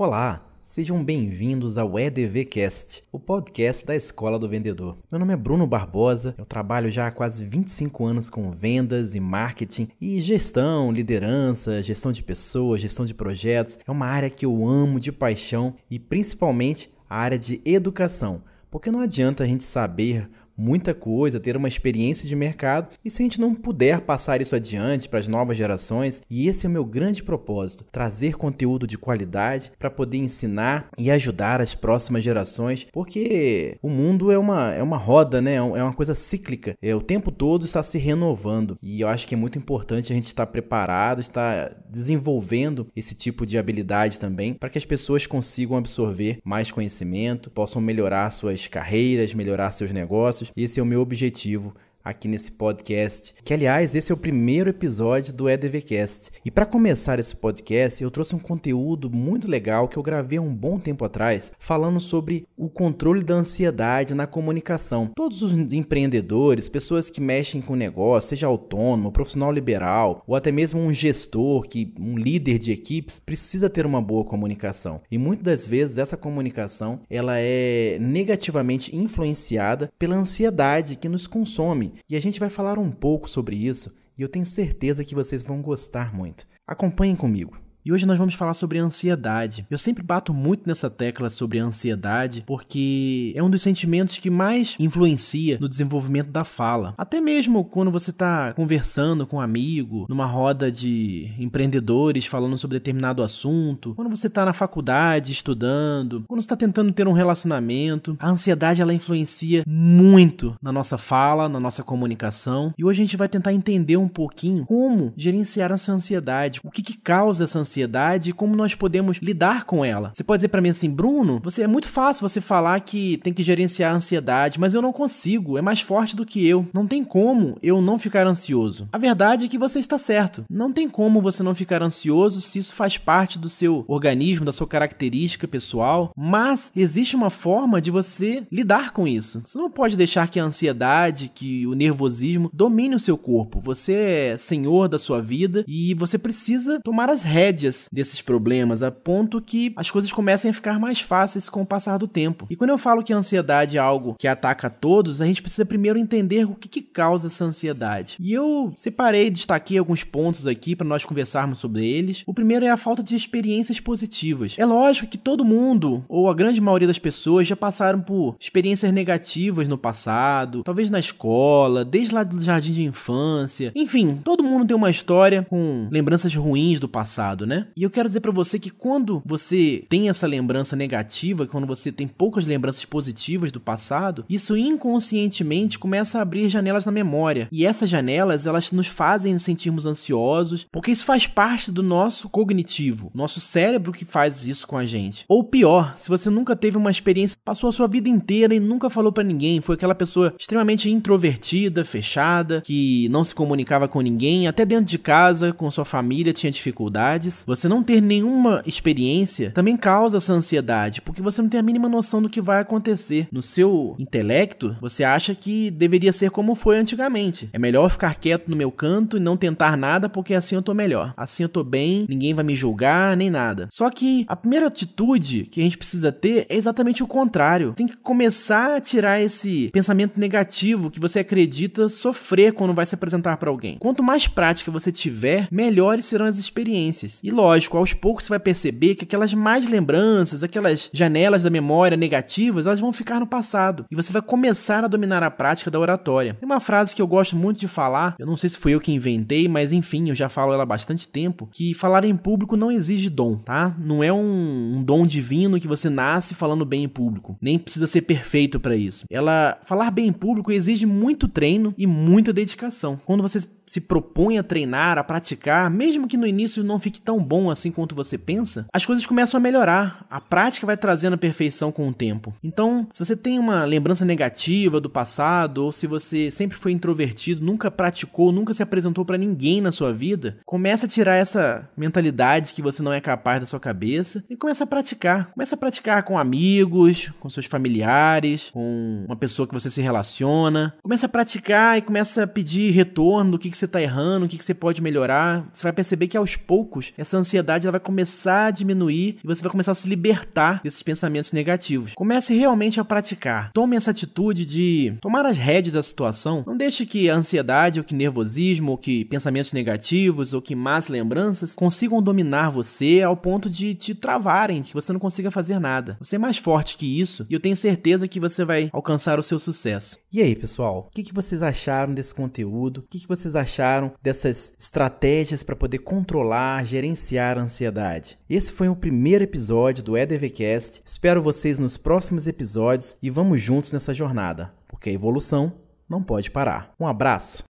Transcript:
Olá, sejam bem-vindos ao EDVcast, o podcast da Escola do Vendedor. Meu nome é Bruno Barbosa, eu trabalho já há quase 25 anos com vendas e marketing e gestão, liderança, gestão de pessoas, gestão de projetos. É uma área que eu amo de paixão e principalmente a área de educação, porque não adianta a gente saber muita coisa, ter uma experiência de mercado. E se a gente não puder passar isso adiante para as novas gerações, e esse é o meu grande propósito, trazer conteúdo de qualidade para poder ensinar e ajudar as próximas gerações, porque o mundo é uma, é uma roda, né? É, é uma coisa cíclica, é o tempo todo está se renovando. E eu acho que é muito importante a gente estar preparado, estar desenvolvendo esse tipo de habilidade também para que as pessoas consigam absorver mais conhecimento, possam melhorar suas carreiras, melhorar seus negócios esse é o meu objetivo aqui nesse podcast, que aliás esse é o primeiro episódio do EDVcast. E para começar esse podcast, eu trouxe um conteúdo muito legal que eu gravei há um bom tempo atrás, falando sobre o controle da ansiedade na comunicação. Todos os empreendedores, pessoas que mexem com negócio, seja autônomo, profissional liberal ou até mesmo um gestor, que um líder de equipes, precisa ter uma boa comunicação. E muitas das vezes essa comunicação, ela é negativamente influenciada pela ansiedade que nos consome e a gente vai falar um pouco sobre isso e eu tenho certeza que vocês vão gostar muito. Acompanhem comigo. E hoje nós vamos falar sobre ansiedade. Eu sempre bato muito nessa tecla sobre ansiedade porque é um dos sentimentos que mais influencia no desenvolvimento da fala. Até mesmo quando você está conversando com um amigo, numa roda de empreendedores falando sobre determinado assunto, quando você está na faculdade estudando, quando você está tentando ter um relacionamento, a ansiedade ela influencia muito na nossa fala, na nossa comunicação. E hoje a gente vai tentar entender um pouquinho como gerenciar essa ansiedade, o que, que causa essa ansiedade ansiedade e como nós podemos lidar com ela. Você pode dizer para mim assim, Bruno, você é muito fácil você falar que tem que gerenciar a ansiedade, mas eu não consigo, é mais forte do que eu. Não tem como eu não ficar ansioso. A verdade é que você está certo. Não tem como você não ficar ansioso se isso faz parte do seu organismo, da sua característica pessoal, mas existe uma forma de você lidar com isso. Você não pode deixar que a ansiedade, que o nervosismo domine o seu corpo. Você é senhor da sua vida e você precisa tomar as rédeas desses problemas, a ponto que as coisas comecem a ficar mais fáceis com o passar do tempo. E quando eu falo que a ansiedade é algo que ataca a todos, a gente precisa primeiro entender o que, que causa essa ansiedade. E eu separei, destaquei alguns pontos aqui para nós conversarmos sobre eles. O primeiro é a falta de experiências positivas. É lógico que todo mundo, ou a grande maioria das pessoas, já passaram por experiências negativas no passado, talvez na escola, desde lá do jardim de infância. Enfim, todo mundo tem uma história com lembranças ruins do passado, né? E eu quero dizer para você que quando você tem essa lembrança negativa, quando você tem poucas lembranças positivas do passado, isso inconscientemente começa a abrir janelas na memória. E essas janelas, elas nos fazem nos sentirmos ansiosos, porque isso faz parte do nosso cognitivo, nosso cérebro que faz isso com a gente. Ou pior, se você nunca teve uma experiência, passou a sua vida inteira e nunca falou para ninguém, foi aquela pessoa extremamente introvertida, fechada, que não se comunicava com ninguém, até dentro de casa, com sua família tinha dificuldades você não ter nenhuma experiência também causa essa ansiedade, porque você não tem a mínima noção do que vai acontecer. No seu intelecto, você acha que deveria ser como foi antigamente. É melhor ficar quieto no meu canto e não tentar nada, porque assim eu tô melhor. Assim eu tô bem, ninguém vai me julgar, nem nada. Só que a primeira atitude que a gente precisa ter é exatamente o contrário. Tem que começar a tirar esse pensamento negativo que você acredita sofrer quando vai se apresentar para alguém. Quanto mais prática você tiver, melhores serão as experiências. E lógico, aos poucos você vai perceber que aquelas mais lembranças, aquelas janelas da memória negativas, elas vão ficar no passado. E você vai começar a dominar a prática da oratória. Tem uma frase que eu gosto muito de falar, eu não sei se fui eu que inventei, mas enfim, eu já falo ela há bastante tempo, que falar em público não exige dom, tá? Não é um, um dom divino que você nasce falando bem em público. Nem precisa ser perfeito para isso. Ela falar bem em público exige muito treino e muita dedicação. Quando você se propõe a treinar, a praticar, mesmo que no início não fique tão bom assim quanto você pensa, as coisas começam a melhorar. A prática vai trazendo a perfeição com o tempo. Então, se você tem uma lembrança negativa do passado, ou se você sempre foi introvertido, nunca praticou, nunca se apresentou para ninguém na sua vida, começa a tirar essa mentalidade que você não é capaz da sua cabeça e começa a praticar. Começa a praticar com amigos, com seus familiares, com uma pessoa que você se relaciona. Começa a praticar e começa a pedir retorno do que, que você está errando, o que, que você pode melhorar. Você vai perceber que aos poucos essa ansiedade ela vai começar a diminuir e você vai começar a se libertar desses pensamentos negativos. Comece realmente a praticar. Tome essa atitude de tomar as rédeas da situação. Não deixe que a ansiedade, ou que nervosismo, ou que pensamentos negativos, ou que más lembranças consigam dominar você ao ponto de te travarem, que você não consiga fazer nada. Você é mais forte que isso e eu tenho certeza que você vai alcançar o seu sucesso. E aí, pessoal? O que, vocês acharam desse conteúdo? O que, que vocês acharam dessas estratégias para poder controlar, gerenciar a ansiedade? Esse foi o primeiro episódio do EDVcast. Espero vocês nos próximos episódios e vamos juntos nessa jornada, porque a evolução não pode parar. Um abraço!